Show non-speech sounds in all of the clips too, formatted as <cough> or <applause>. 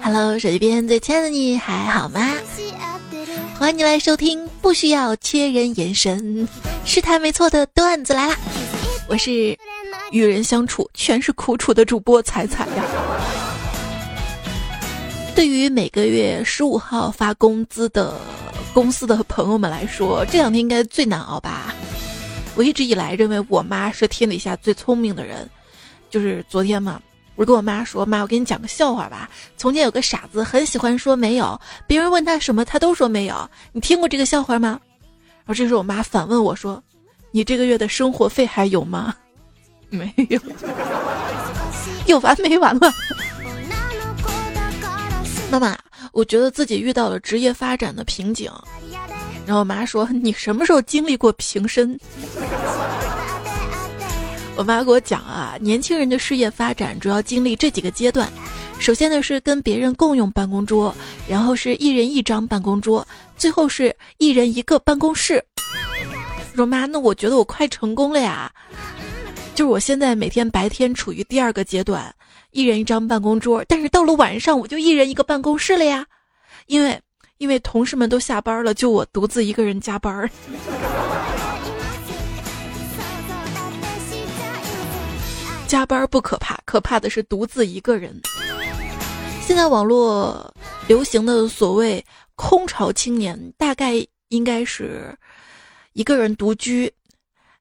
Hello，手机边最亲爱的你还好吗？欢迎你来收听，不需要切人眼神，是他没错的段子来啦！我是与人相处全是苦楚的主播彩彩呀。对于每个月十五号发工资的公司的朋友们来说，这两天应该最难熬吧？我一直以来认为我妈是天底下最聪明的人，就是昨天嘛。我跟我妈说：“妈，我给你讲个笑话吧。从前有个傻子，很喜欢说没有，别人问他什么，他都说没有。你听过这个笑话吗？”然后这时候我妈反问我说：“你这个月的生活费还有吗？” <laughs> 没有，有完没完了？妈妈，我觉得自己遇到了职业发展的瓶颈。然后我妈说：“你什么时候经历过平身？”我妈给我讲啊，年轻人的事业发展主要经历这几个阶段。首先呢是跟别人共用办公桌，然后是一人一张办公桌，最后是一人一个办公室。说妈，那我觉得我快成功了呀！就是我现在每天白天处于第二个阶段，一人一张办公桌，但是到了晚上我就一人一个办公室了呀，因为因为同事们都下班了，就我独自一个人加班。<laughs> 加班不可怕，可怕的是独自一个人。现在网络流行的所谓“空巢青年”，大概应该是一个人独居，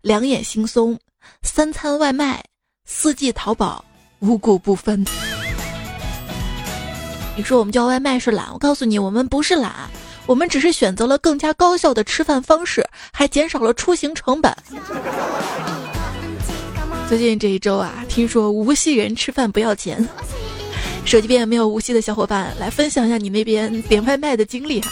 两眼惺忪，三餐外卖，四季淘宝，五谷不分。你说我们叫外卖是懒？我告诉你，我们不是懒，我们只是选择了更加高效的吃饭方式，还减少了出行成本。最近这一周啊，听说无锡人吃饭不要钱。手机边有没有无锡的小伙伴来分享一下你那边点外卖的经历哈？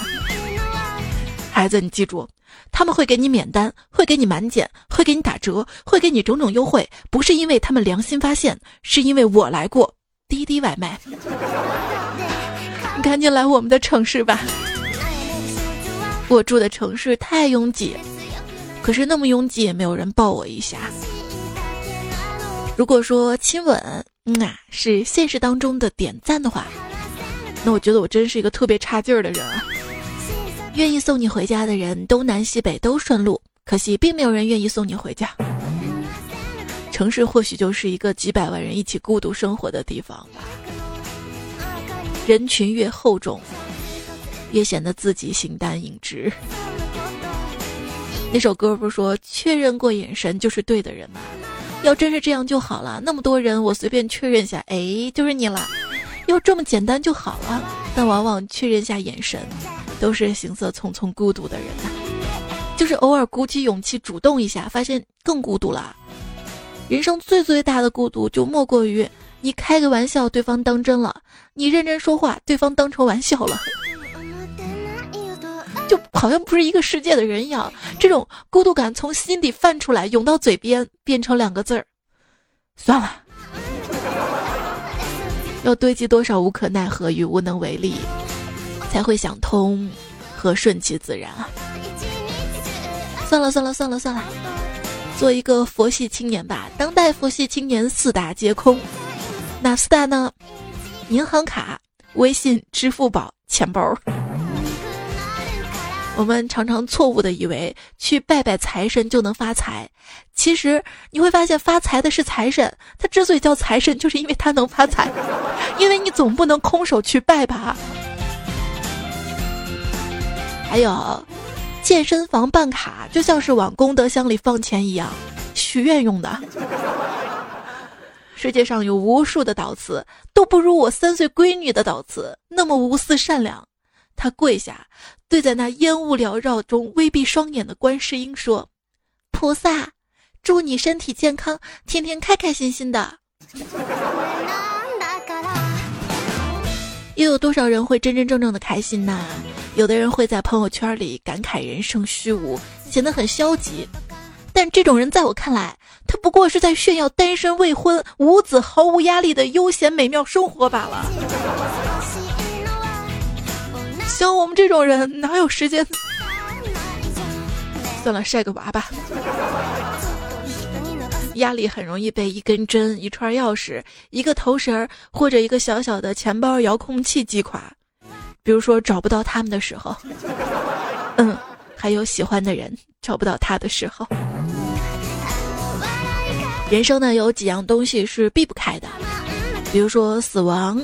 孩子，你记住，他们会给你免单，会给你满减，会给你打折，会给你种种优惠，不是因为他们良心发现，是因为我来过滴滴外卖。赶紧来我们的城市吧，我住的城市太拥挤，可是那么拥挤也没有人抱我一下。如果说亲吻，嗯啊，是现实当中的点赞的话，那我觉得我真是一个特别差劲儿的人啊！愿意送你回家的人，东南西北都顺路，可惜并没有人愿意送你回家。城市或许就是一个几百万人一起孤独生活的地方吧。人群越厚重，越显得自己形单影只。那首歌不是说确认过眼神就是对的人吗？要真是这样就好了，那么多人我随便确认下，哎，就是你了。要这么简单就好了，但往往确认下眼神，都是行色匆匆、孤独的人呐。就是偶尔鼓起勇气主动一下，发现更孤独了。人生最最大的孤独，就莫过于你开个玩笑，对方当真了；你认真说话，对方当成玩笑了。就好像不是一个世界的人一样，这种孤独感从心底泛出来，涌到嘴边，变成两个字儿：算了。<laughs> 要堆积多少无可奈何与无能为力，才会想通和顺其自然啊？算了算了算了算了，做一个佛系青年吧。当代佛系青年四大皆空，哪四大呢？银行卡、微信、支付宝、钱包。<laughs> 我们常常错误的以为去拜拜财神就能发财，其实你会发现发财的是财神，他之所以叫财神，就是因为他能发财，<laughs> 因为你总不能空手去拜吧。还有，健身房办卡就像是往功德箱里放钱一样，许愿用的。世界上有无数的导词，都不如我三岁闺女的导词那么无私善良。他跪下，对在那烟雾缭绕中微闭双眼的观世音说：“菩萨，祝你身体健康，天天开开心心的。”又有多少人会真真正正的开心呢？有的人会在朋友圈里感慨人生虚无，显得很消极。但这种人在我看来，他不过是在炫耀单身未婚、无子、毫无压力的悠闲美妙生活罢了。像我们这种人哪有时间？算了，晒个娃吧。压力很容易被一根针、一串钥匙、一个头绳或者一个小小的钱包遥控器击垮。比如说找不到他们的时候，还有喜欢的人找不到他的时候。人生呢，有几样东西是避不开的，比如说死亡、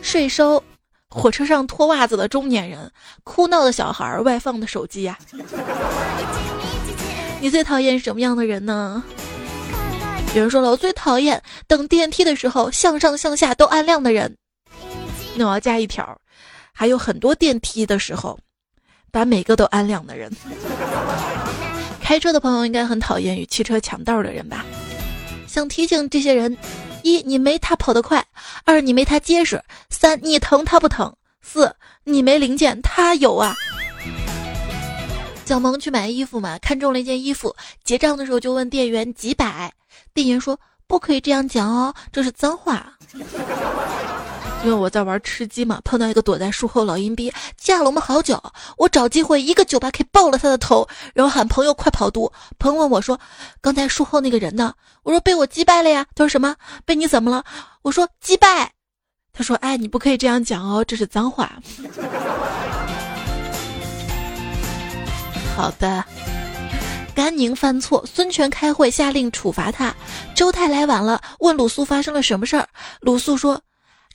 税收、火车上脱袜子的中年人、哭闹的小孩、外放的手机呀。你最讨厌什么样的人呢？有人说了，我最讨厌等电梯的时候向上向下都按亮的人。那我要加一条，还有很多电梯的时候，把每个都安亮的人。开车的朋友应该很讨厌与汽车抢道的人吧？想提醒这些人：一，你没他跑得快；二，你没他结实；三，你疼他不疼；四，你没零件他有啊。小萌去买衣服嘛，看中了一件衣服，结账的时候就问店员几百，店员说不可以这样讲哦，这是脏话。因为我在玩吃鸡嘛，碰到一个躲在树后老阴逼，架了我们好久。我找机会一个九八 K 爆了他的头，然后喊朋友快跑毒。朋友问我说：“刚才树后那个人呢？”我说：“被我击败了呀。”他说：“什么？被你怎么了？”我说：“击败。”他说：“哎，你不可以这样讲哦，这是脏话。<laughs> ”好的。甘宁犯错，孙权开会下令处罚他。周泰来晚了，问鲁肃发生了什么事儿。鲁肃说。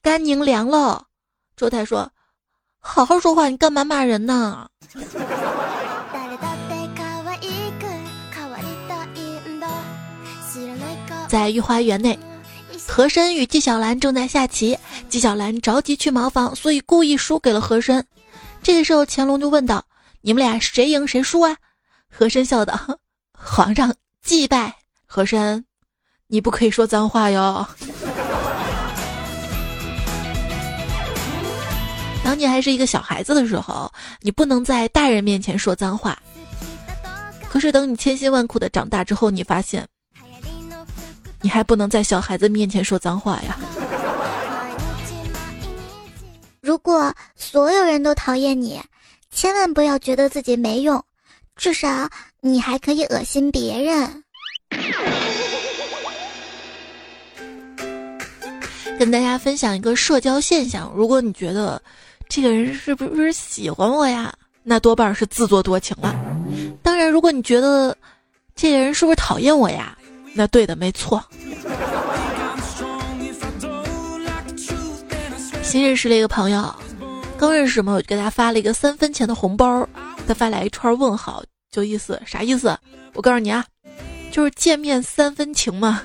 甘宁凉了，周泰说：“好好说话，你干嘛骂人呢？”在御花园内，和珅与纪晓岚正在下棋，纪晓岚着急去茅房，所以故意输给了和珅。这个时候，乾隆就问道：“你们俩谁赢谁输啊？”和珅笑道：“皇上祭拜。”和珅，你不可以说脏话哟。当你还是一个小孩子的时候，你不能在大人面前说脏话。可是等你千辛万苦的长大之后，你发现，你还不能在小孩子面前说脏话呀。如果所有人都讨厌你，千万不要觉得自己没用，至少你还可以恶心别人。跟大家分享一个社交现象：如果你觉得，这个人是不是喜欢我呀？那多半是自作多情了。当然，如果你觉得这个人是不是讨厌我呀？那对的，没错。新认识了一个朋友，刚认识嘛，我就给他发了一个三分钱的红包，他发来一串问号，就意思啥意思？我告诉你啊，就是见面三分情嘛。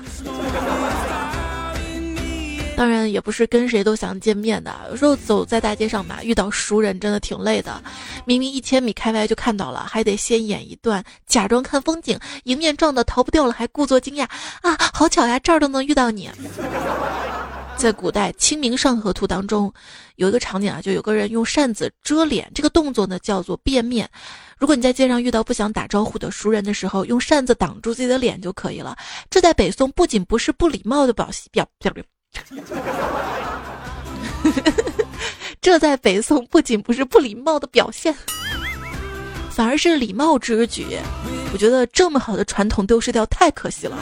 当然也不是跟谁都想见面的，有时候走在大街上吧，遇到熟人真的挺累的。明明一千米开外就看到了，还得先演一段假装看风景，迎面撞的逃不掉了，还故作惊讶啊！好巧呀，这儿都能遇到你。在古代《清明上河图》当中，有一个场景啊，就有个人用扇子遮脸，这个动作呢叫做变面。如果你在街上遇到不想打招呼的熟人的时候，用扇子挡住自己的脸就可以了。这在北宋不仅不是不礼貌的表表表表。<laughs> 这在北宋不仅不是不礼貌的表现，反而是礼貌之举。我觉得这么好的传统丢失掉太可惜了。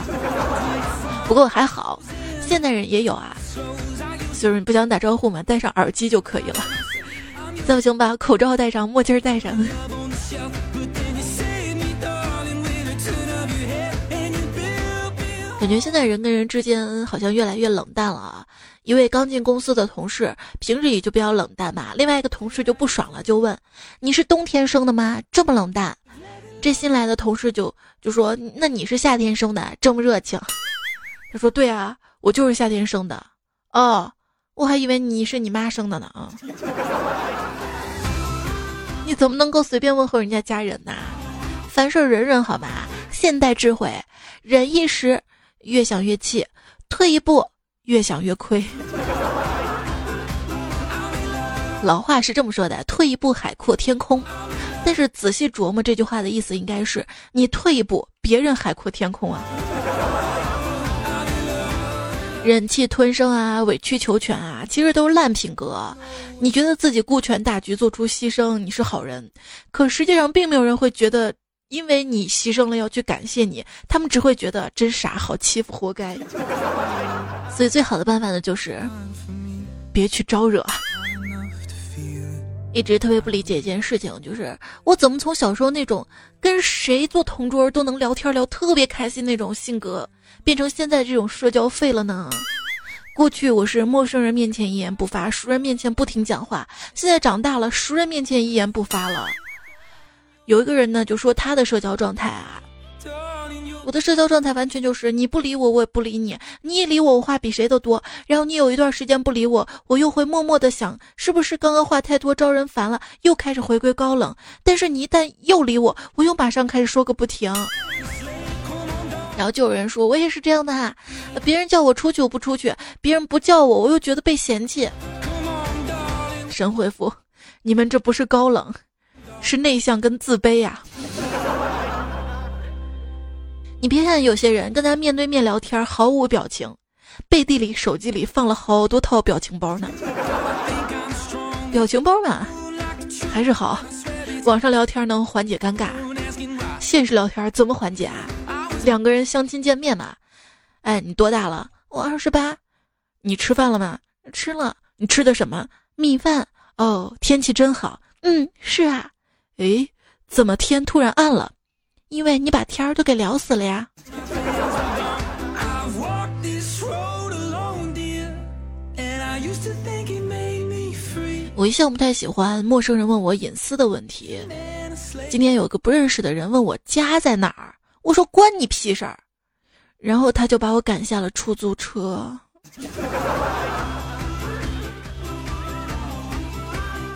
不过还好，现代人也有啊，就是你不想打招呼嘛，戴上耳机就可以了。<laughs> 再不行把口罩戴上，墨镜戴上。感觉现在人跟人之间好像越来越冷淡了啊！一位刚进公司的同事，平日里就比较冷淡嘛。另外一个同事就不爽了，就问：“你是冬天生的吗？这么冷淡？”这新来的同事就就说：“那你是夏天生的，这么热情？”他说：“对啊，我就是夏天生的。”哦，我还以为你是你妈生的呢啊！你怎么能够随便问候人家家人呢？凡事忍忍好吗？现代智慧，忍一时。越想越气，退一步越想越亏。老话是这么说的：“退一步海阔天空。”但是仔细琢磨这句话的意思，应该是你退一步，别人海阔天空啊。忍气吞声啊，委曲求全啊，其实都是烂品格。你觉得自己顾全大局，做出牺牲，你是好人，可实际上并没有人会觉得因为你牺牲了要去感谢你，他们只会觉得真傻，好欺负，活该。所以最好的办法呢，就是别去招惹。一直特别不理解一件事情，就是我怎么从小时候那种跟谁做同桌都能聊天聊特别开心那种性格，变成现在这种社交废了呢？过去我是陌生人面前一言不发，熟人面前不停讲话，现在长大了，熟人面前一言不发了。有一个人呢，就说他的社交状态啊。我的社交状态完全就是你不理我，我也不理你；你一理我，我话比谁都多。然后你有一段时间不理我，我又会默默的想，是不是刚刚话太多招人烦了，又开始回归高冷。但是你一旦又理我，我又马上开始说个不停。然后就有人说我也是这样的哈，别人叫我出去我不出去，别人不叫我我又觉得被嫌弃。神回复：你们这不是高冷，是内向跟自卑呀。你别看有些人跟他面对面聊天毫无表情，背地里手机里放了好多套表情包呢。表情包嘛，还是好。网上聊天能缓解尴尬，现实聊天怎么缓解啊？两个人相亲见面嘛。哎，你多大了？我二十八。你吃饭了吗？吃了。你吃的什么？米饭。哦，天气真好。嗯，是啊。诶，怎么天突然暗了？因为你把天儿都给聊死了呀！我一向不太喜欢陌生人问我隐私的问题。今天有个不认识的人问我家在哪儿，我说关你屁事儿，然后他就把我赶下了出租车。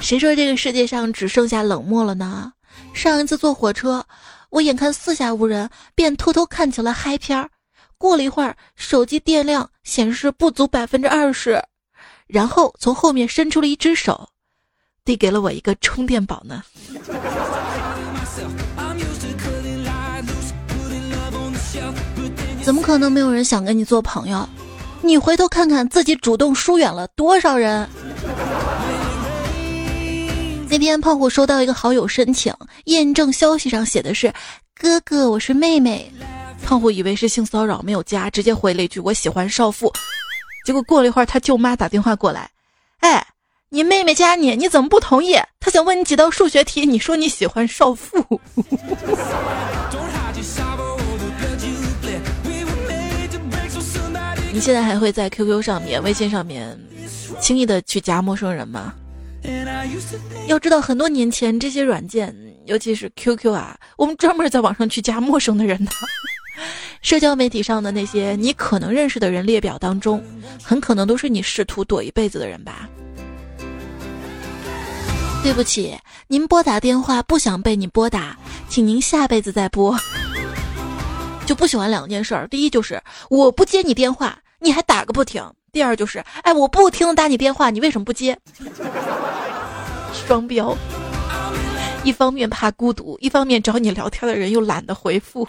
谁说这个世界上只剩下冷漠了呢？上一次坐火车。我眼看四下无人，便偷偷看起了嗨片儿。过了一会儿，手机电量显示不足百分之二十，然后从后面伸出了一只手，递给了我一个充电宝呢。怎么可能没有人想跟你做朋友？你回头看看自己主动疏远了多少人？那天胖虎收到一个好友申请，验证消息上写的是“哥哥，我是妹妹”。胖虎以为是性骚扰，没有加，直接回了一句“我喜欢少妇”。结果过了一会儿，他舅妈打电话过来：“哎，你妹妹加你，你怎么不同意？她想问你几道数学题，你说你喜欢少妇。<laughs> ”你现在还会在 QQ 上面、微信上面轻易的去加陌生人吗？要知道，很多年前这些软件，尤其是 QQ 啊，我们专门在网上去加陌生的人的。<laughs> 社交媒体上的那些你可能认识的人列表当中，很可能都是你试图躲一辈子的人吧。对不起，您拨打电话不想被你拨打，请您下辈子再拨。就不喜欢两件事儿，第一就是我不接你电话，你还打个不停。第二就是，哎，我不停的打你电话，你为什么不接？双标，一方面怕孤独，一方面找你聊天的人又懒得回复，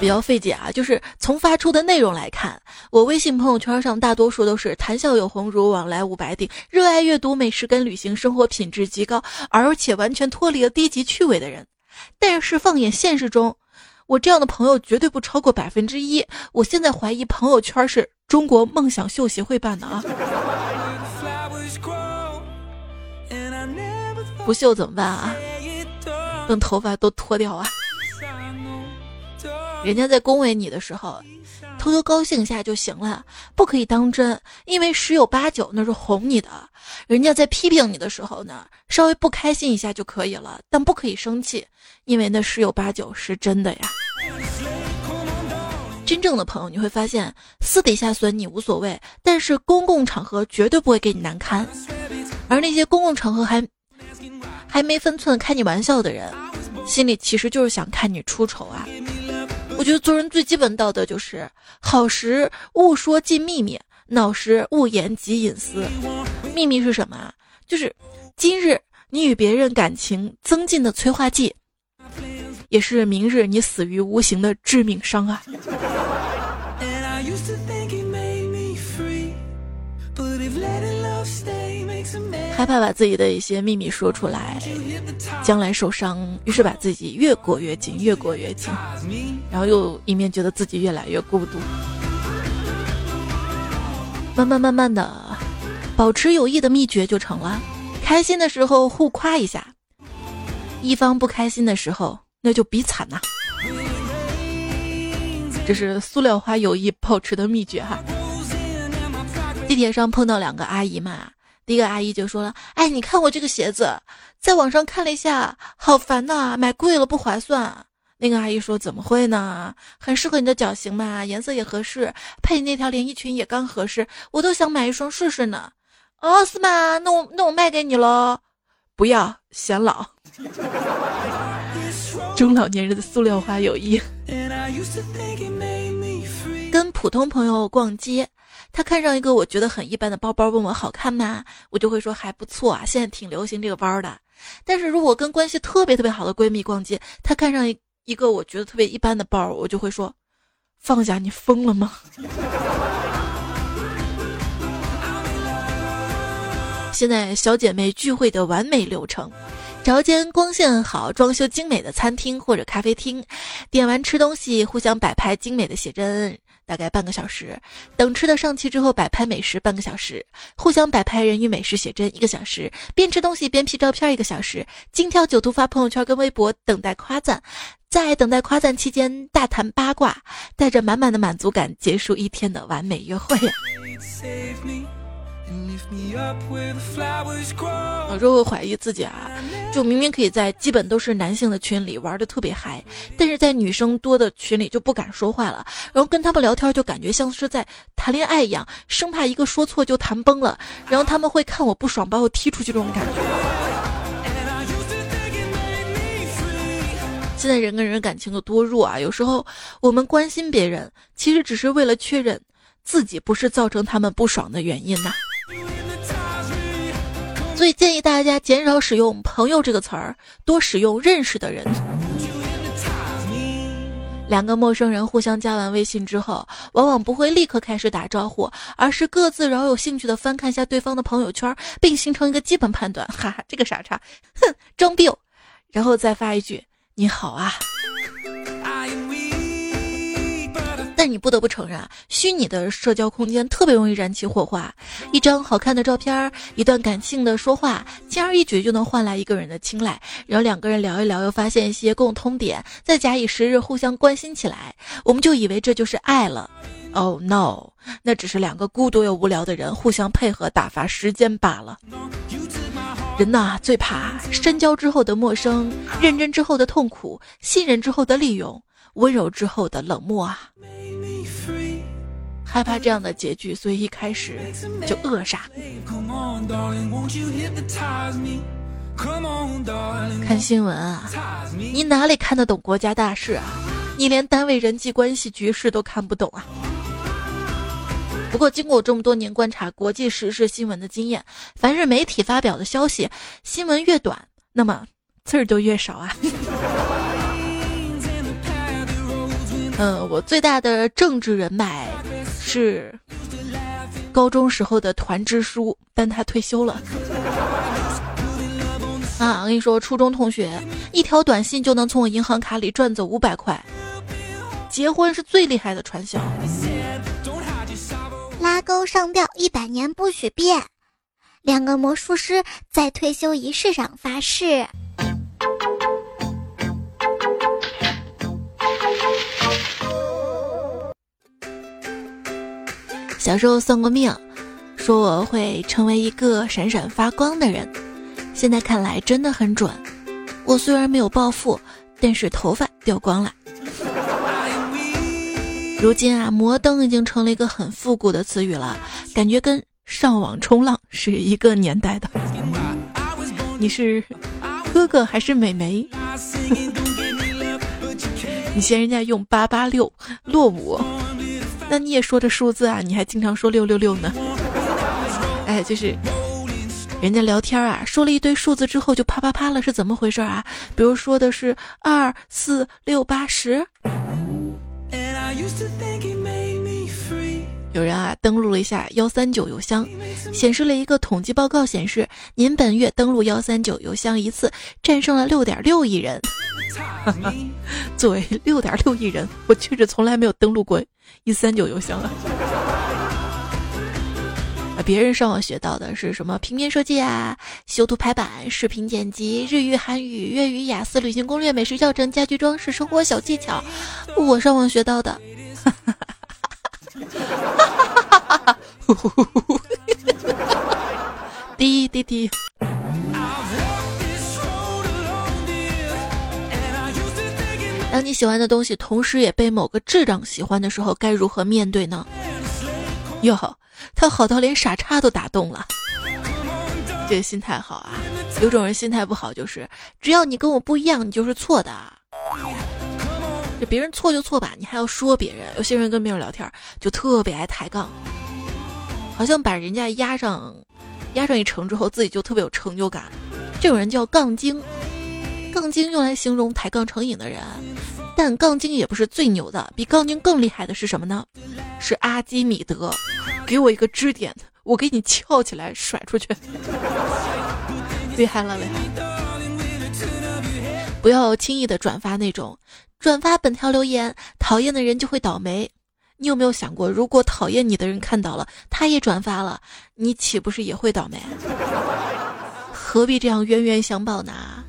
比较费解啊。就是从发出的内容来看，我微信朋友圈上大多数都是谈笑有鸿儒，往来无白丁，热爱阅读、美食跟旅行，生活品质极高，而且完全脱离了低级趣味的人。但是放眼现实中，我这样的朋友绝对不超过百分之一。我现在怀疑朋友圈是中国梦想秀协会办的啊！不秀怎么办啊？等头发都脱掉啊！人家在恭维你的时候，偷偷高兴一下就行了，不可以当真，因为十有八九那是哄你的。人家在批评你的时候呢，稍微不开心一下就可以了，但不可以生气，因为那十有八九是真的呀。真正的朋友，你会发现私底下损你无所谓，但是公共场合绝对不会给你难堪。而那些公共场合还还没分寸开你玩笑的人，心里其实就是想看你出丑啊。我觉得做人最基本道德就是好时勿说尽秘密，恼时勿言及隐私。秘密是什么啊？就是今日你与别人感情增进的催化剂。也是明日你死于无形的致命伤啊！害怕把自己的一些秘密说出来，将来受伤，于是把自己越裹越紧，越裹越紧，然后又一面觉得自己越来越孤独。慢慢慢慢的，保持友谊的秘诀就成了：开心的时候互夸一下，一方不开心的时候，那就比惨呐。这是塑料花友谊保持的秘诀哈。地铁上碰到两个阿姨嘛，第一个阿姨就说了：“哎，你看我这个鞋子，在网上看了一下，好烦呐，买贵了不划算。”那个阿姨说：“怎么会呢？很适合你的脚型嘛，颜色也合适，配你那条连衣裙也刚合适，我都想买一双试试呢。”哦，是吗？那我那我卖给你喽。不要，显老。中老年人的塑料花友谊。跟普通朋友逛街，他看上一个我觉得很一般的包包，问我好看吗？我就会说还不错啊，现在挺流行这个包的。但是如果跟关系特别特别好的闺蜜逛街，她看上一一个我觉得特别一般的包，我就会说放下，你疯了吗？<laughs> 现在小姐妹聚会的完美流程。找间光线好、装修精美的餐厅或者咖啡厅，点完吃东西，互相摆拍精美的写真，大概半个小时。等吃的上齐之后，摆拍美食半个小时，互相摆拍人与美食写真一个小时，边吃东西边 P 照片一个小时，精挑九图发朋友圈跟微博，等待夸赞。在等待夸赞期间，大谈八卦，带着满满的满足感结束一天的完美约会我就会怀疑自己啊，就明明可以在基本都是男性的群里玩的特别嗨，但是在女生多的群里就不敢说话了，然后跟他们聊天就感觉像是在谈恋爱一样，生怕一个说错就谈崩了，然后他们会看我不爽把我踢出去这种感觉。现在人跟人感情有多弱啊！有时候我们关心别人，其实只是为了确认自己不是造成他们不爽的原因呐。所以建议大家减少使用“朋友”这个词儿，多使用“认识的人”。两个陌生人互相加完微信之后，往往不会立刻开始打招呼，而是各自饶有兴趣的翻看一下对方的朋友圈，并形成一个基本判断。哈哈，这个傻叉，哼，装逼，然后再发一句“你好啊”。但你不得不承认啊，虚拟的社交空间特别容易燃起火花。一张好看的照片，一段感性的说话，轻而易举就能换来一个人的青睐。然后两个人聊一聊，又发现一些共通点，再假以时日互相关心起来，我们就以为这就是爱了。Oh no，那只是两个孤独又无聊的人互相配合打发时间罢了。人呐，最怕深交之后的陌生，认真之后的痛苦，信任之后的利用，温柔之后的冷漠啊。害怕这样的结局，所以一开始就扼杀。看新闻啊，你哪里看得懂国家大事啊？你连单位人际关系局势都看不懂啊？不过，经过这么多年观察国际时事新闻的经验，凡是媒体发表的消息，新闻越短，那么字儿就越少啊。嗯，我最大的政治人脉是高中时候的团支书，但他退休了。啊，我跟你说，初中同学一条短信就能从我银行卡里赚走五百块。结婚是最厉害的传销。拉钩上吊一百年不许变，两个魔术师在退休仪式上发誓。小时候算过命，说我会成为一个闪闪发光的人。现在看来真的很准。我虽然没有暴富，但是头发掉光了。如今啊，摩登已经成了一个很复古的词语了，感觉跟上网冲浪是一个年代的。你是哥哥还是美眉？你嫌人家用八八六落伍。那你也说这数字啊？你还经常说六六六呢？哎，就是人家聊天啊，说了一堆数字之后就啪啪啪了，是怎么回事啊？比如说的是二四六八十。有人啊登录了一下幺三九邮箱，显示了一个统计报告，显示您本月登录幺三九邮箱一次战胜了六点六亿人。<laughs> 作为六点六亿人，我确实从来没有登录过一三九邮箱啊。别人上网学到的是什么平面设计啊、修图排版、视频剪辑、日语、韩语、粤语、雅思、旅行攻略、美食教程、家居装饰、生活小技巧。我上网学到的。<laughs> 滴滴滴。当你喜欢的东西同时也被某个智障喜欢的时候，该如何面对呢？哟呵，他好到连傻叉都打动了，这个心态好啊！有种人心态不好，就是只要你跟我不一样，你就是错的。这别人错就错吧，你还要说别人。有些人跟别人聊天就特别爱抬杠，好像把人家压上压上一城之后，自己就特别有成就感。这种人叫杠精，杠精用来形容抬杠成瘾的人。但杠精也不是最牛的，比杠精更厉害的是什么呢？是阿基米德。给我一个支点，我给你翘起来甩出去。<laughs> 厉害了，厉害！不要轻易的转发那种。转发本条留言，讨厌的人就会倒霉。你有没有想过，如果讨厌你的人看到了，他也转发了，你岂不是也会倒霉？何必这样冤冤相报呢？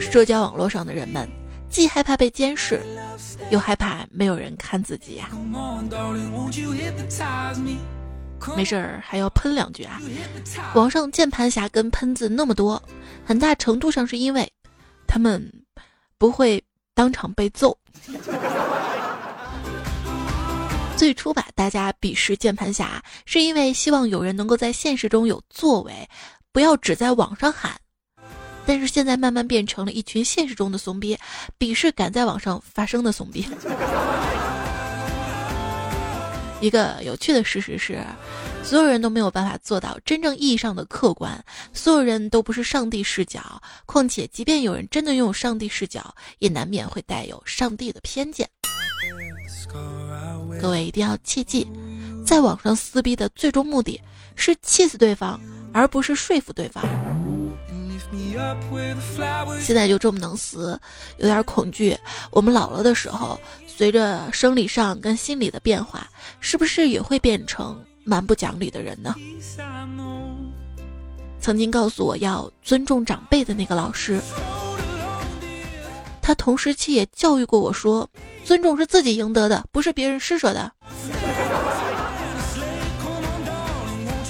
社交网络上的人们，既害怕被监视，又害怕没有人看自己呀。没事儿，还要喷两句啊！网上键盘侠跟喷子那么多，很大程度上是因为他们不会。当场被揍。最初吧，大家鄙视键盘侠，是因为希望有人能够在现实中有作为，不要只在网上喊。但是现在慢慢变成了一群现实中的怂逼，鄙视敢在网上发声的怂逼。一个有趣的事实是。所有人都没有办法做到真正意义上的客观，所有人都不是上帝视角。况且，即便有人真的拥有上帝视角，也难免会带有上帝的偏见。各位一定要切记，在网上撕逼的最终目的是气死对方，而不是说服对方。现在就这么能撕，有点恐惧。我们老了的时候，随着生理上跟心理的变化，是不是也会变成？蛮不讲理的人呢？曾经告诉我要尊重长辈的那个老师，他同时期也教育过我说，尊重是自己赢得的，不是别人施舍的。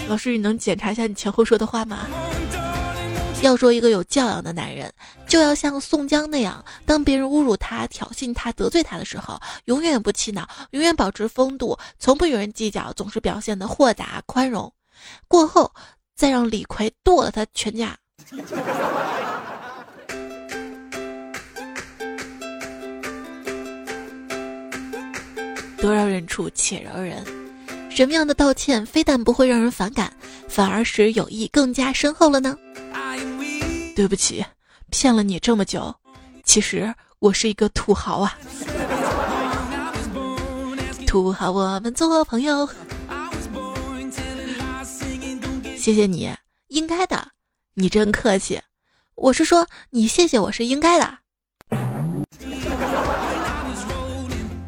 老师，你能检查一下你前后说的话吗？要说一个有教养的男人，就要像宋江那样，当别人侮辱他、挑衅他、得罪他的时候，永远不气恼，永远保持风度，从不与人计较，总是表现的豁达宽容。过后再让李逵剁了他全家。<laughs> 得饶人处且饶人，什么样的道歉非但不会让人反感，反而使友谊更加深厚了呢？对不起，骗了你这么久，其实我是一个土豪啊！土豪，我们做朋友。谢谢你，应该的，你真客气。我是说，你谢谢我是应该的。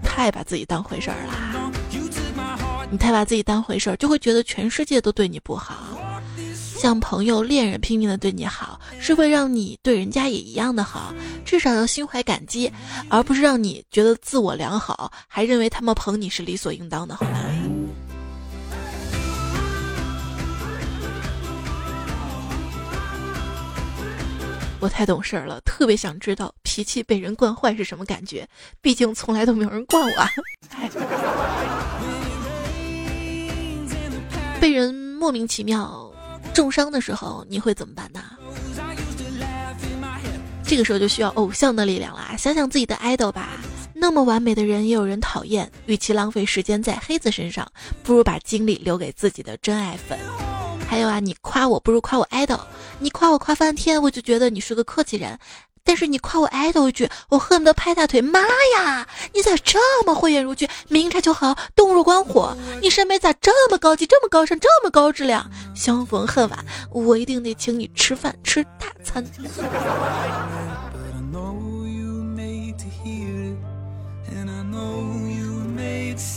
太把自己当回事儿了，你太把自己当回事儿，就会觉得全世界都对你不好。像朋友、恋人拼命的对你好，是会让你对人家也一样的好，至少要心怀感激，而不是让你觉得自我良好，还认为他们捧你是理所应当的，好吗？我太懂事了，特别想知道脾气被人惯坏是什么感觉，毕竟从来都没有人惯我。<laughs> 被人莫名其妙。重伤的时候你会怎么办呢？这个时候就需要偶像的力量啦！想想自己的 idol 吧，那么完美的人也有人讨厌。与其浪费时间在黑子身上，不如把精力留给自己的真爱粉。还有啊，你夸我不如夸我 idol，你夸我夸翻天，我就觉得你是个客气人。但是你夸我 idol 一句，我恨不得拍大腿。妈呀，你咋这么慧眼如炬，明察秋毫，洞若观火？你审美咋这么高级，这么高尚，这么高质量？相逢恨晚，我一定得请你吃饭，吃大餐。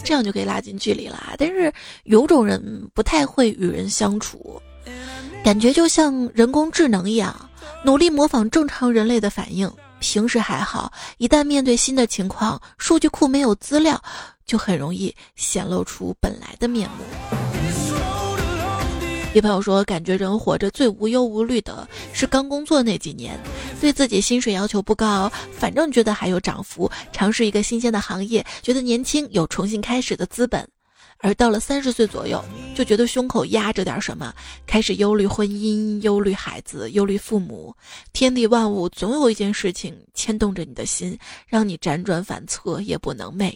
这样就可以拉近距离了。但是有种人不太会与人相处，感觉就像人工智能一样，努力模仿正常人类的反应。平时还好，一旦面对新的情况，数据库没有资料，就很容易显露出本来的面目。一朋友说，感觉人活着最无忧无虑的是刚工作那几年，对自己薪水要求不高，反正觉得还有涨幅，尝试一个新鲜的行业，觉得年轻有重新开始的资本。而到了三十岁左右，就觉得胸口压着点什么，开始忧虑婚姻、忧虑孩子、忧虑父母。天地万物总有一件事情牵动着你的心，让你辗转反侧，夜不能寐。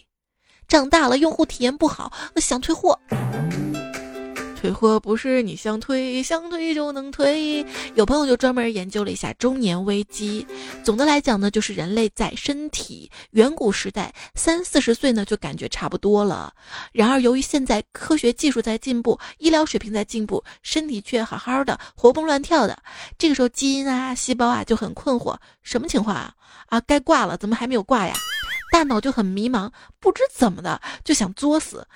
长大了，用户体验不好，想退货。退货不是你想退想退就能退。有朋友就专门研究了一下中年危机。总的来讲呢，就是人类在身体远古时代三四十岁呢就感觉差不多了。然而由于现在科学技术在进步，医疗水平在进步，身体却好好的活蹦乱跳的。这个时候基因啊细胞啊就很困惑，什么情况啊？啊该挂了，怎么还没有挂呀？大脑就很迷茫，不知怎么的就想作死。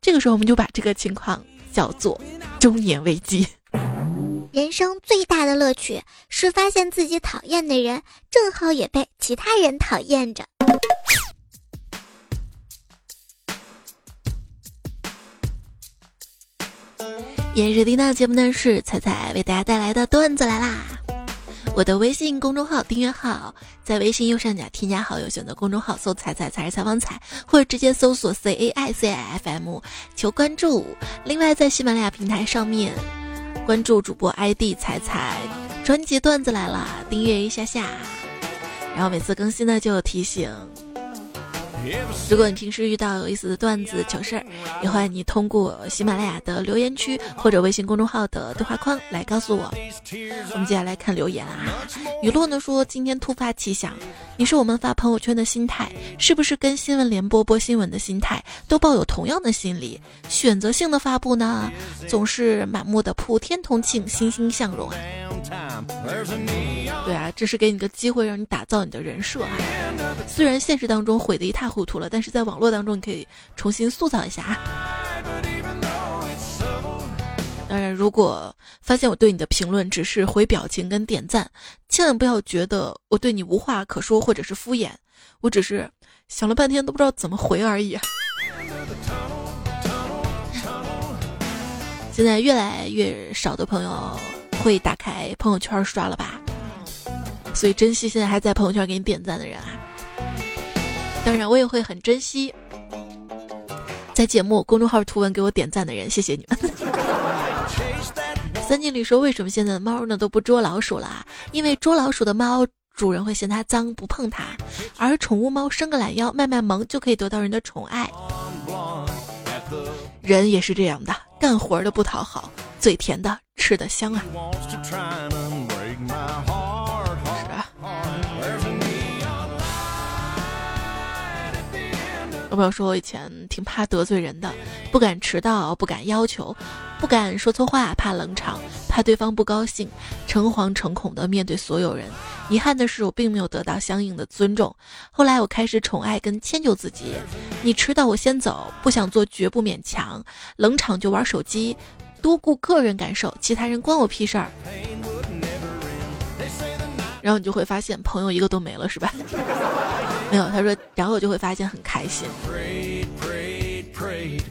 这个时候我们就把这个情况。叫做中年危机。<laughs> 人生最大的乐趣是发现自己讨厌的人正好也被其他人讨厌着。也是听到节目呢是彩彩为大家带来的段子来啦。我的微信公众号订阅号，在微信右上角添加好友，选择公众号搜“彩彩才是采访彩”，或者直接搜索 “c a i c i f m” 求关注。另外，在喜马拉雅平台上面关注主播 ID“ 彩彩”，专辑段子来了，订阅一下下，然后每次更新呢就有提醒。如果你平时遇到有意思的段子、糗事儿，也欢迎你通过喜马拉雅的留言区或者微信公众号的对话框来告诉我。我们接下来看留言啊，雨落呢说今天突发奇想，你说我们发朋友圈的心态是不是跟新闻联播播新闻的心态都抱有同样的心理？选择性的发布呢，总是满目的普天同庆、欣欣向荣啊。对啊，这是给你个机会，让你打造你的人设啊。虽然现实当中毁得一塌糊涂了，但是在网络当中你可以重新塑造一下啊。当然，如果发现我对你的评论只是回表情跟点赞，千万不要觉得我对你无话可说或者是敷衍，我只是想了半天都不知道怎么回而已。<laughs> 现在越来越少的朋友。会打开朋友圈刷了吧，所以珍惜现在还在朋友圈给你点赞的人啊。当然，我也会很珍惜在节目公众号图文给我点赞的人，谢谢你们。<laughs> 三经理说：“为什么现在的猫呢都不捉老鼠了？因为捉老鼠的猫主人会嫌它脏不碰它，而宠物猫伸个懒腰卖卖萌就可以得到人的宠爱。人也是这样的，干活的不讨好。”嘴甜的，吃的香啊！是啊。有朋友说，我以前挺怕得罪人的，不敢迟到，不敢要求，不敢说错话，怕冷场，怕对方不高兴，诚惶诚恐的面对所有人。遗憾的是，我并没有得到相应的尊重。后来，我开始宠爱跟迁就自己。你迟到，我先走；不想做，绝不勉强；冷场就玩手机。多顾个人感受，其他人关我屁事儿。然后你就会发现朋友一个都没了，是吧？<laughs> 没有，他说，然后我就会发现很开心。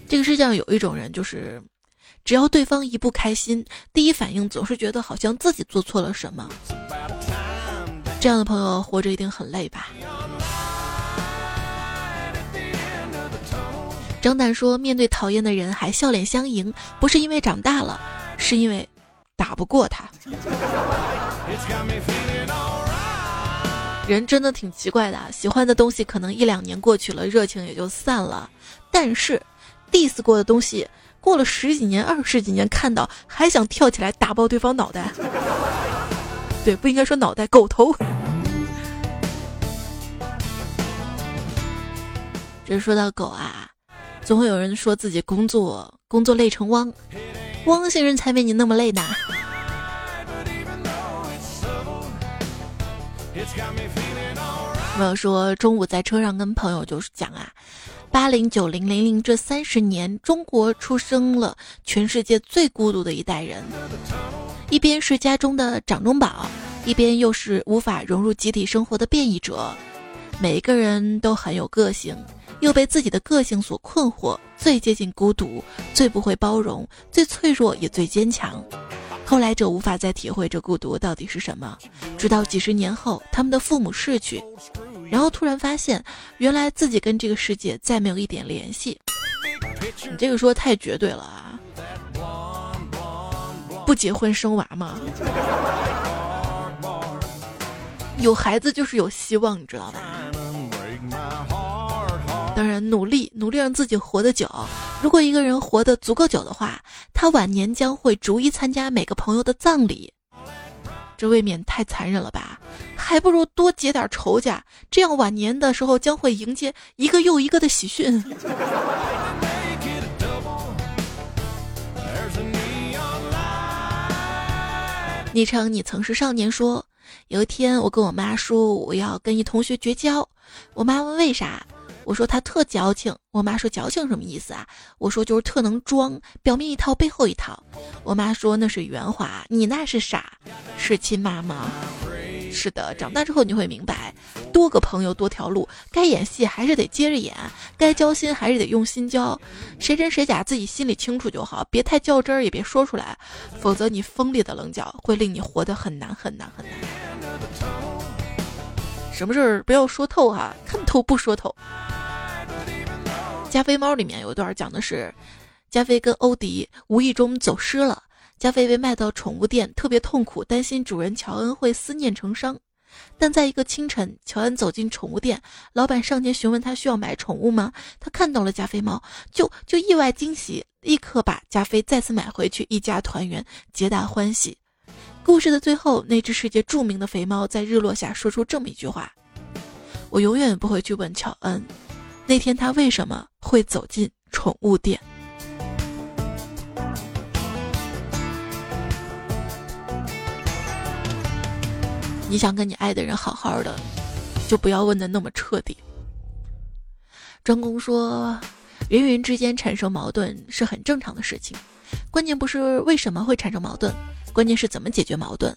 这个世界上有一种人，就是只要对方一不开心，第一反应总是觉得好像自己做错了什么。这样的朋友活着一定很累吧？张旦说：“面对讨厌的人还笑脸相迎，不是因为长大了，是因为打不过他。”人真的挺奇怪的，喜欢的东西可能一两年过去了，热情也就散了；但是，diss 过的东西，过了十几年、二十几年，看到还想跳起来打爆对方脑袋。<laughs> 对，不应该说脑袋，狗头。这说到狗啊，总会有人说自己工作工作累成汪，汪星人才没你那么累呢。朋友说，中午在车上跟朋友就是讲啊，八零九零零零这三十年，中国出生了全世界最孤独的一代人，一边是家中的掌中宝，一边又是无法融入集体生活的变异者。每一个人都很有个性，又被自己的个性所困惑，最接近孤独，最不会包容，最脆弱也最坚强。后来者无法再体会这孤独到底是什么，直到几十年后，他们的父母逝去。然后突然发现，原来自己跟这个世界再没有一点联系。你这个说太绝对了啊！不结婚生娃吗？<laughs> 有孩子就是有希望，你知道吧？当然，努力努力让自己活得久。如果一个人活得足够久的话，他晚年将会逐一参加每个朋友的葬礼。这未免太残忍了吧？还不如多结点仇家，这样晚年的时候将会迎接一个又一个的喜讯。<laughs> 昵称你曾是少年说，有一天我跟我妈说我要跟一同学绝交，我妈问为啥？我说他特矫情，我妈说矫情什么意思啊？我说就是特能装，表面一套背后一套。我妈说那是圆滑，你那是傻，是亲妈吗？是的，长大之后你会明白，多个朋友多条路，该演戏还是得接着演，该交心还是得用心交，谁真谁假自己心里清楚就好，别太较真儿，也别说出来，否则你锋利的棱角会令你活得很难很难很难。什么事儿不要说透哈，看透不说透。加菲猫里面有一段讲的是，加菲跟欧迪无意中走失了，加菲被卖到宠物店，特别痛苦，担心主人乔恩会思念成伤。但在一个清晨，乔恩走进宠物店，老板上前询问他需要买宠物吗？他看到了加菲猫，就就意外惊喜，立刻把加菲再次买回去，一家团圆，皆大欢喜。故事的最后，那只世界著名的肥猫在日落下说出这么一句话：“我永远不会去问乔恩。”那天他为什么会走进宠物店？你想跟你爱的人好好的，就不要问的那么彻底。专公说，人与人之间产生矛盾是很正常的事情，关键不是为什么会产生矛盾，关键是怎么解决矛盾。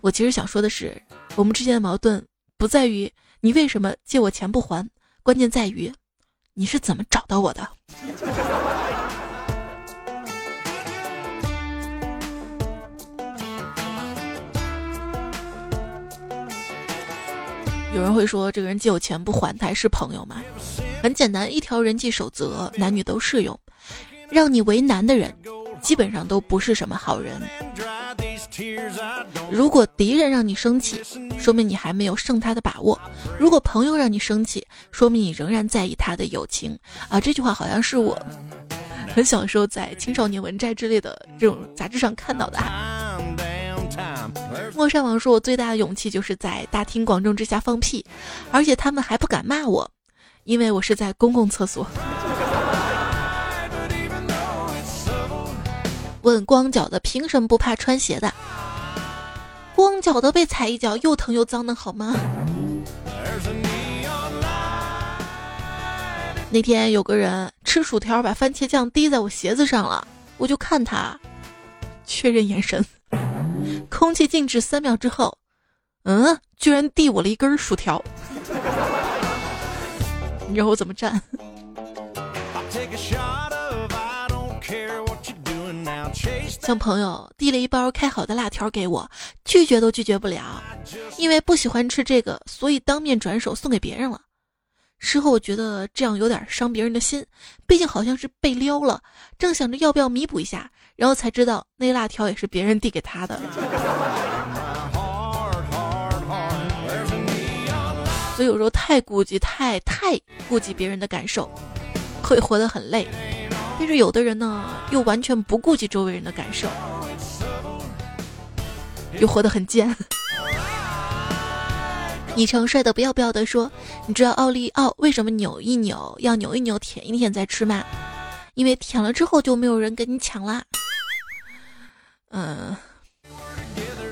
我其实想说的是，我们之间的矛盾不在于。你为什么借我钱不还？关键在于你是怎么找到我的。有人会说，这个人借我钱不还，他还是朋友吗？很简单，一条人际守则，男女都适用。让你为难的人，基本上都不是什么好人。如果敌人让你生气，说明你还没有胜他的把握；如果朋友让你生气，说明你仍然在意他的友情。啊，这句话好像是我 <laughs> 很小时候在《青少年文摘》之类的这种杂志上看到的。莫上网说，我最大的勇气就是在大庭广众之下放屁，而且他们还不敢骂我，因为我是在公共厕所。问光脚的凭什么不怕穿鞋的？光脚的被踩一脚又疼又脏的好吗？那天有个人吃薯条把番茄酱滴在我鞋子上了，我就看他，确认眼神，空气静止三秒之后，嗯，居然递我了一根薯条，你知道我怎么站？像朋友递了一包开好的辣条给我，拒绝都拒绝不了，因为不喜欢吃这个，所以当面转手送给别人了。事后我觉得这样有点伤别人的心，毕竟好像是被撩了。正想着要不要弥补一下，然后才知道那辣条也是别人递给他的。所以有时候太顾忌，太太顾及别人的感受，会活得很累。但是有的人呢，又完全不顾及周围人的感受，又活得很贱。昵称帅的不要不要的说：“你知道奥利奥为什么扭一扭要扭一扭舔一舔再吃吗？因为舔了之后就没有人跟你抢啦。”嗯，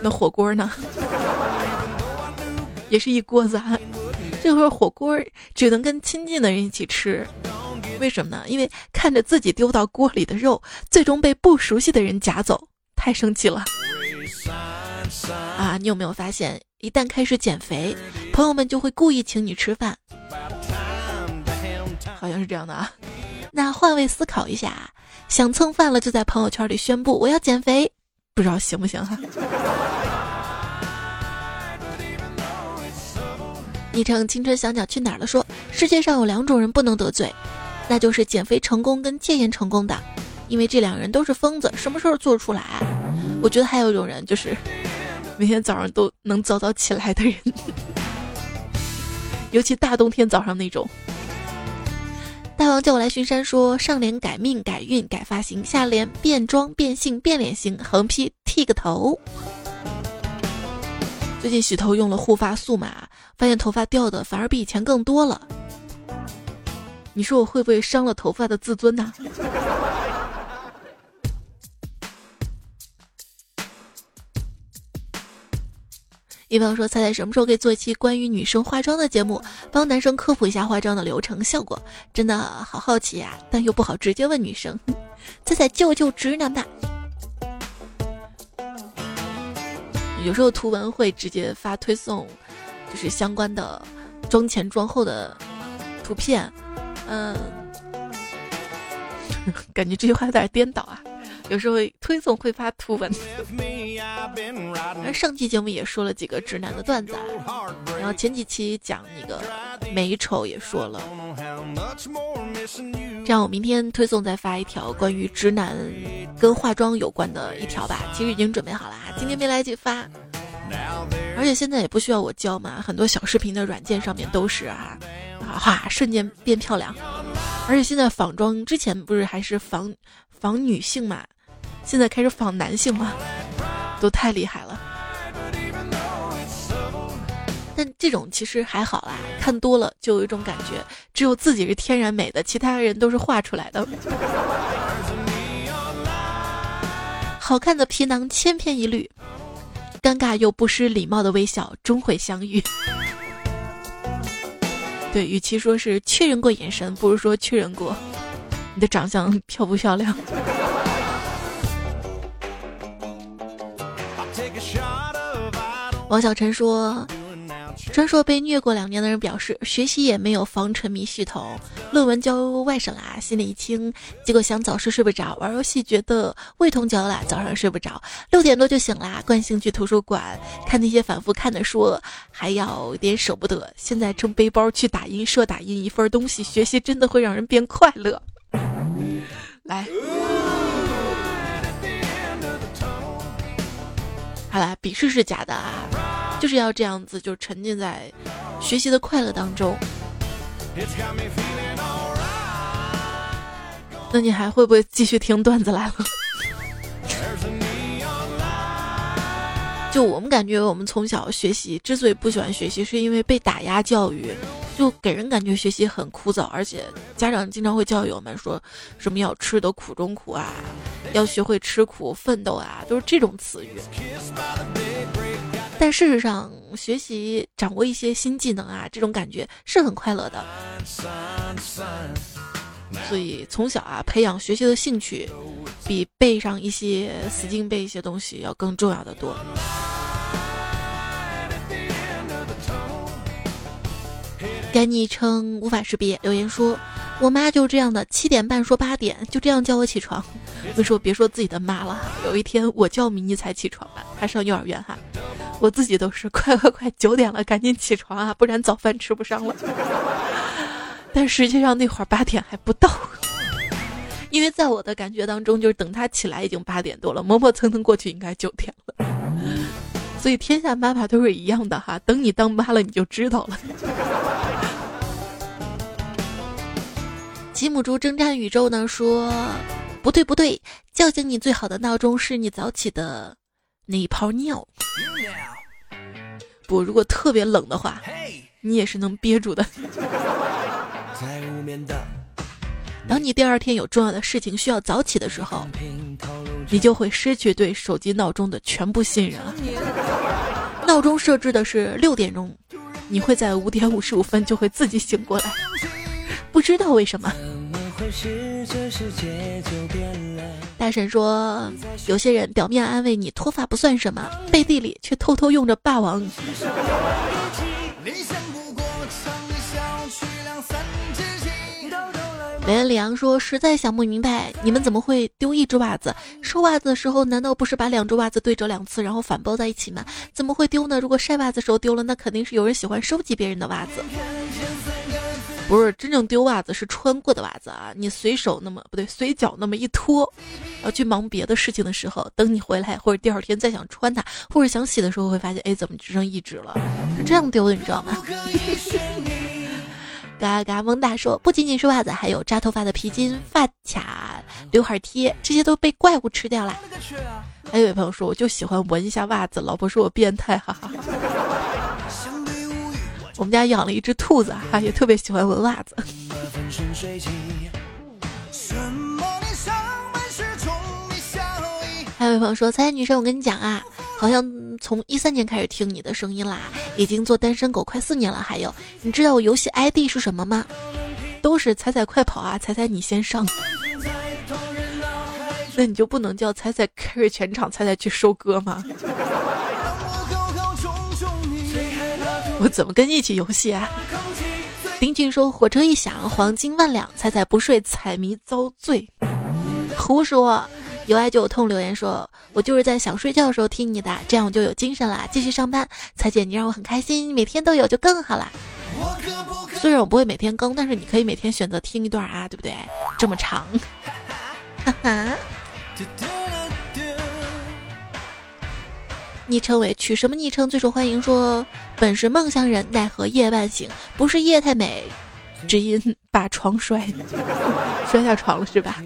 那火锅呢？<laughs> 也是一锅子啊。这会儿火锅只能跟亲近的人一起吃，为什么呢？因为看着自己丢到锅里的肉，最终被不熟悉的人夹走，太生气了。啊，你有没有发现，一旦开始减肥，朋友们就会故意请你吃饭？好像是这样的啊。那换位思考一下，想蹭饭了就在朋友圈里宣布我要减肥，不知道行不行哈？昵称青春小鸟去哪儿了？说世界上有两种人不能得罪，那就是减肥成功跟戒烟成功的，因为这两人都是疯子，什么事儿做出来。我觉得还有一种人，就是每天早上都能早早起来的人，<laughs> 尤其大冬天早上那种。大王叫我来巡山，说上联改命改运改发型，下联变装变性变脸型，横批剃个头。最近洗头用了护发素嘛，发现头发掉的反而比以前更多了。你说我会不会伤了头发的自尊呢？<laughs> 一朋友说：“猜猜什么时候可以做一期关于女生化妆的节目，帮男生科普一下化妆的流程效果？真的好好奇呀，但又不好直接问女生。猜猜救救直男吧！”有时候图文会直接发推送，就是相关的妆前妆后的图片，嗯，<laughs> 感觉这句话有点颠倒啊。有时候推送会发图文，而上期节目也说了几个直男的段子，啊然后前几期讲那个美丑也说了。这样我明天推送再发一条关于直男跟化妆有关的一条吧。其实已经准备好了，今天没来得及发。而且现在也不需要我教嘛，很多小视频的软件上面都是啊，哈，瞬间变漂亮。而且现在仿妆之前不是还是仿仿女性嘛？现在开始仿男性了，都太厉害了。但这种其实还好啦，看多了就有一种感觉，只有自己是天然美的，其他人都是画出来的。好看的皮囊千篇一律，尴尬又不失礼貌的微笑终会相遇。<laughs> 对，与其说是确认过眼神，不如说确认过你的长相漂不漂亮。王小晨说：“专硕被虐过两年的人表示，学习也没有防沉迷系统，论文交外省啦，心里一轻。结果想早睡睡不着，玩游戏觉得胃痛交了，早上睡不着，六点多就醒啦。惯性去图书馆看那些反复看的书，还要点舍不得。现在正背包去打印社打印一份东西，学习真的会让人变快乐。来。”好了，笔试是假的啊，就是要这样子，就沉浸在学习的快乐当中。那你还会不会继续听段子来了？<laughs> 就我们感觉，我们从小学习之所以不喜欢学习，是因为被打压教育，就给人感觉学习很枯燥，而且家长经常会教育我们说什么要吃得苦中苦啊，要学会吃苦奋斗啊，都是这种词语。但事实上，学习掌握一些新技能啊，这种感觉是很快乐的。所以从小啊，培养学习的兴趣，比背上一些死记背一些东西要更重要的多。该昵称无法识别，留言说：“我妈就是这样的，七点半说八点，就这样叫我起床。”我说别说自己的妈了，有一天我叫米妮才起床吧，还上幼儿园哈，我自己都是快快快，九点了，赶紧起床啊，不然早饭吃不上了。但实际上那会儿八点还不到，因为在我的感觉当中，就是等他起来已经八点多了，磨磨蹭蹭过去应该九点了。所以天下妈妈都是一样的哈，等你当妈了你就知道了。吉姆猪征战宇宙呢说，不对不对，叫醒你最好的闹钟是你早起的那一泡尿。不，如果特别冷的话。你也是能憋住的。当你第二天有重要的事情需要早起的时候，你就会失去对手机闹钟的全部信任了。闹钟设置的是六点钟，你会在五点五十五分就会自己醒过来，不知道为什么。大神说，有些人表面安慰你脱发不算什么，背地里却偷偷用着霸王。雷恩里昂说：“实在想不明白，你们怎么会丢一只袜子？收袜子的时候，难道不是把两只袜子对折两次，然后反包在一起吗？怎么会丢呢？如果晒袜子时候丢了，那肯定是有人喜欢收集别人的袜子。不是真正丢袜子，是穿过的袜子啊！你随手那么不对，随脚那么一脱，然后去忙别的事情的时候，等你回来或者第二天再想穿它，或者想洗的时候，会发现，哎，怎么只剩一只了？是这样丢的，你知道吗？”嘎嘎蒙大说，不仅仅是袜子，还有扎头发的皮筋、发卡、刘海贴，这些都被怪物吃掉了。还有一位朋友说，我就喜欢闻一下袜子，老婆说我变态，哈哈。我们家养了一只兔子，哈，也特别喜欢闻袜子。<laughs> 还有一位朋友说，彩女生，我跟你讲啊。好像从一三年开始听你的声音啦，已经做单身狗快四年了。还有，你知道我游戏 ID 是什么吗？都是踩踩快跑啊，踩踩你先上。那你就不能叫踩踩 carry 全场，踩踩去收割吗？<laughs> 我怎么跟你一起游戏啊？林俊说火车一响，黄金万两，彩彩不睡，彩迷遭罪。胡说。有爱就有痛，留言说：“我就是在想睡觉的时候听你的，这样我就有精神了，继续上班。”彩姐，你让我很开心，每天都有就更好啦。虽然我不会每天更，但是你可以每天选择听一段啊，对不对？这么长，哈哈。昵称为取什么昵称最受欢迎？说本是梦乡人，奈何夜半醒，不是夜太美，只因把床摔，<laughs> 摔下床了是吧？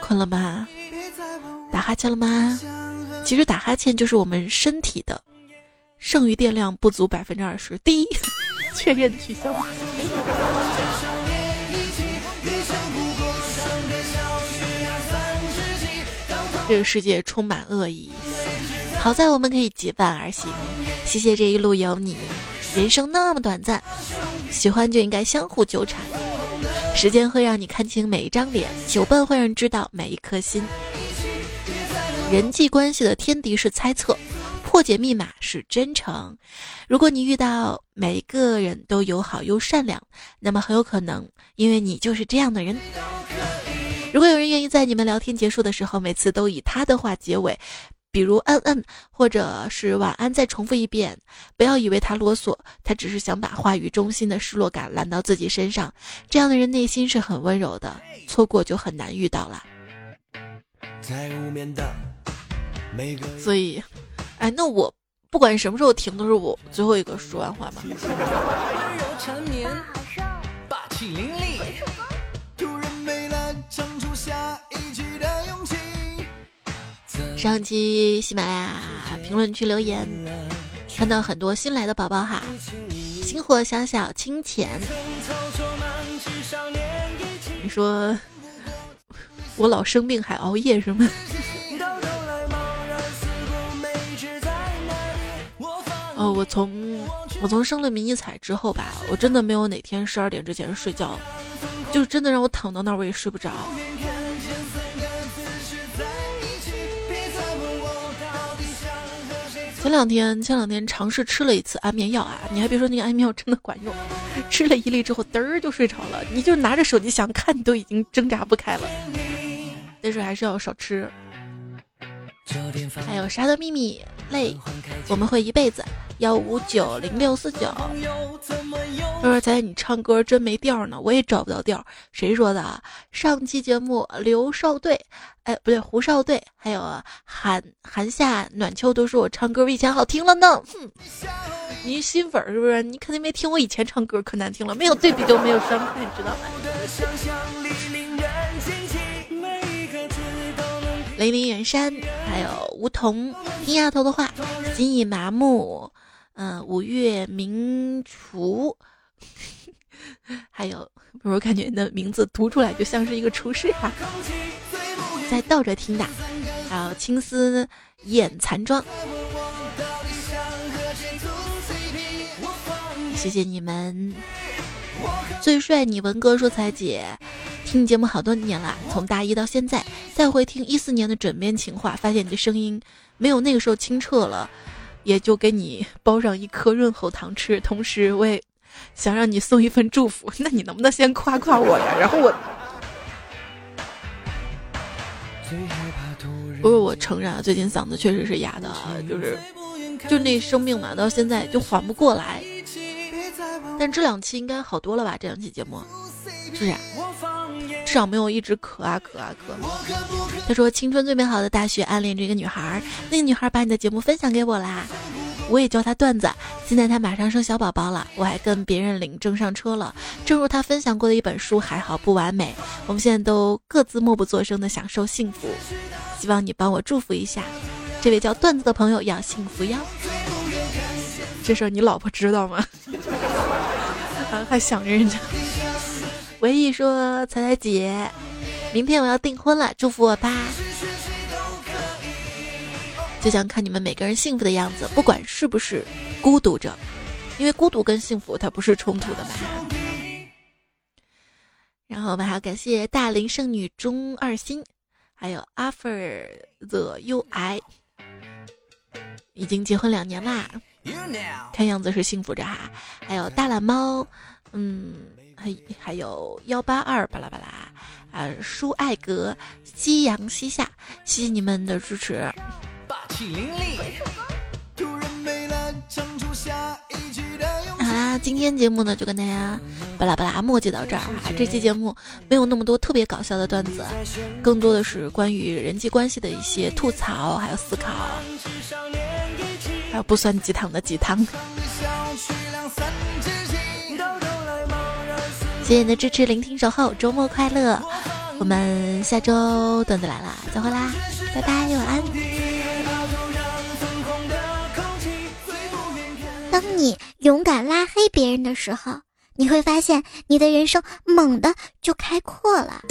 困了吗？打哈欠了吗？其实打哈欠就是我们身体的剩余电量不足百分之二十。第一，<laughs> 确认取消。这个世界充满恶意，好在我们可以结伴而行。谢谢这一路有你。人生那么短暂，喜欢就应该相互纠缠。时间会让你看清每一张脸，酒伴会让人知道每一颗心。人际关系的天敌是猜测，破解密码是真诚。如果你遇到每一个人都友好又善良，那么很有可能，因为你就是这样的人。如果有人愿意在你们聊天结束的时候，每次都以他的话结尾。比如嗯嗯，或者是晚安，再重复一遍。不要以为他啰嗦，他只是想把话语中心的失落感揽到自己身上。这样的人内心是很温柔的，错过就很难遇到了。所以，哎，那我不管什么时候停，都是我最后一个说完话吗？上期喜马拉雅评论区留言，看到很多新来的宝宝哈，星火小小清浅，你说我老生病还熬夜是吗？哦，我从我从生了迷你彩之后吧，我真的没有哪天十二点之前睡觉，就真的让我躺到那儿我也睡不着。前两天，前两天尝试吃了一次安眠药啊！你还别说，那个安眠药真的管用，<laughs> 吃了一粒之后，嘚儿就睡着了。你就拿着手机想看，你都已经挣扎不开了。但是还是要少吃。还有啥的秘密累，我们会一辈子。幺五九零六四九。说说仔，你唱歌真没调呢，我也找不到调。谁说的啊？上期节目刘少队，哎，不对，胡少队，还有寒寒夏暖秋都说我唱歌比以前好听了呢。哼，你新粉是不是？你肯定没听我以前唱歌可难听了，没有对比就没有伤害，你知道吗？雷林远山，还有梧桐听丫头的话，心已麻木。嗯，五月明厨，<laughs> 还有，不是我感觉你的名字读出来就像是一个厨师哈，在倒着听的，还有青丝眼残妆，谢谢你们。最帅你文哥说：“彩姐，听节目好多年了，从大一到现在，再回听一四年的枕边情话，发现你的声音没有那个时候清澈了，也就给你包上一颗润喉糖吃。同时，我也想让你送一份祝福。<laughs> 那你能不能先夸夸我呀？然后我，不是我承认啊，最近嗓子确实是哑的，就是就那生病嘛，到现在就缓不过来。”但这两期应该好多了吧？这两期节目，是不是？至少没有一直咳啊咳啊咳。他说：“青春最美好的大学，暗恋着一个女孩，那个女孩把你的节目分享给我啦，我也教她段子。现在她马上生小宝宝了，我还跟别人领证上车了。正如她分享过的一本书，还好不完美。我们现在都各自默不作声的享受幸福，希望你帮我祝福一下，这位叫段子的朋友要幸福哟。这事儿你老婆知道吗？” <laughs> 还想着人家，唯一说彩彩姐，明天我要订婚了，祝福我吧。就想看你们每个人幸福的样子，不管是不是孤独着，因为孤独跟幸福它不是冲突的嘛。然后我们还要感谢大龄剩女中二星，还有阿 r the UI，已经结婚两年啦。看样子是幸福着哈，还有大懒猫，嗯，还还有幺八二巴拉巴拉，啊，舒爱格，夕阳西下，谢谢你们的支持。好啦，今天节目呢就跟大家巴拉巴拉墨迹到这儿啊。这期节目没有那么多特别搞笑的段子，更多的是关于人际关系的一些吐槽还有思考。还有不酸鸡汤的鸡汤，谢谢你的支持、聆听、守候，周末快乐！我们下周段子来了，再会啦，拜拜，晚安。当你勇敢拉黑别人的时候，你会发现你的人生猛地就开阔了。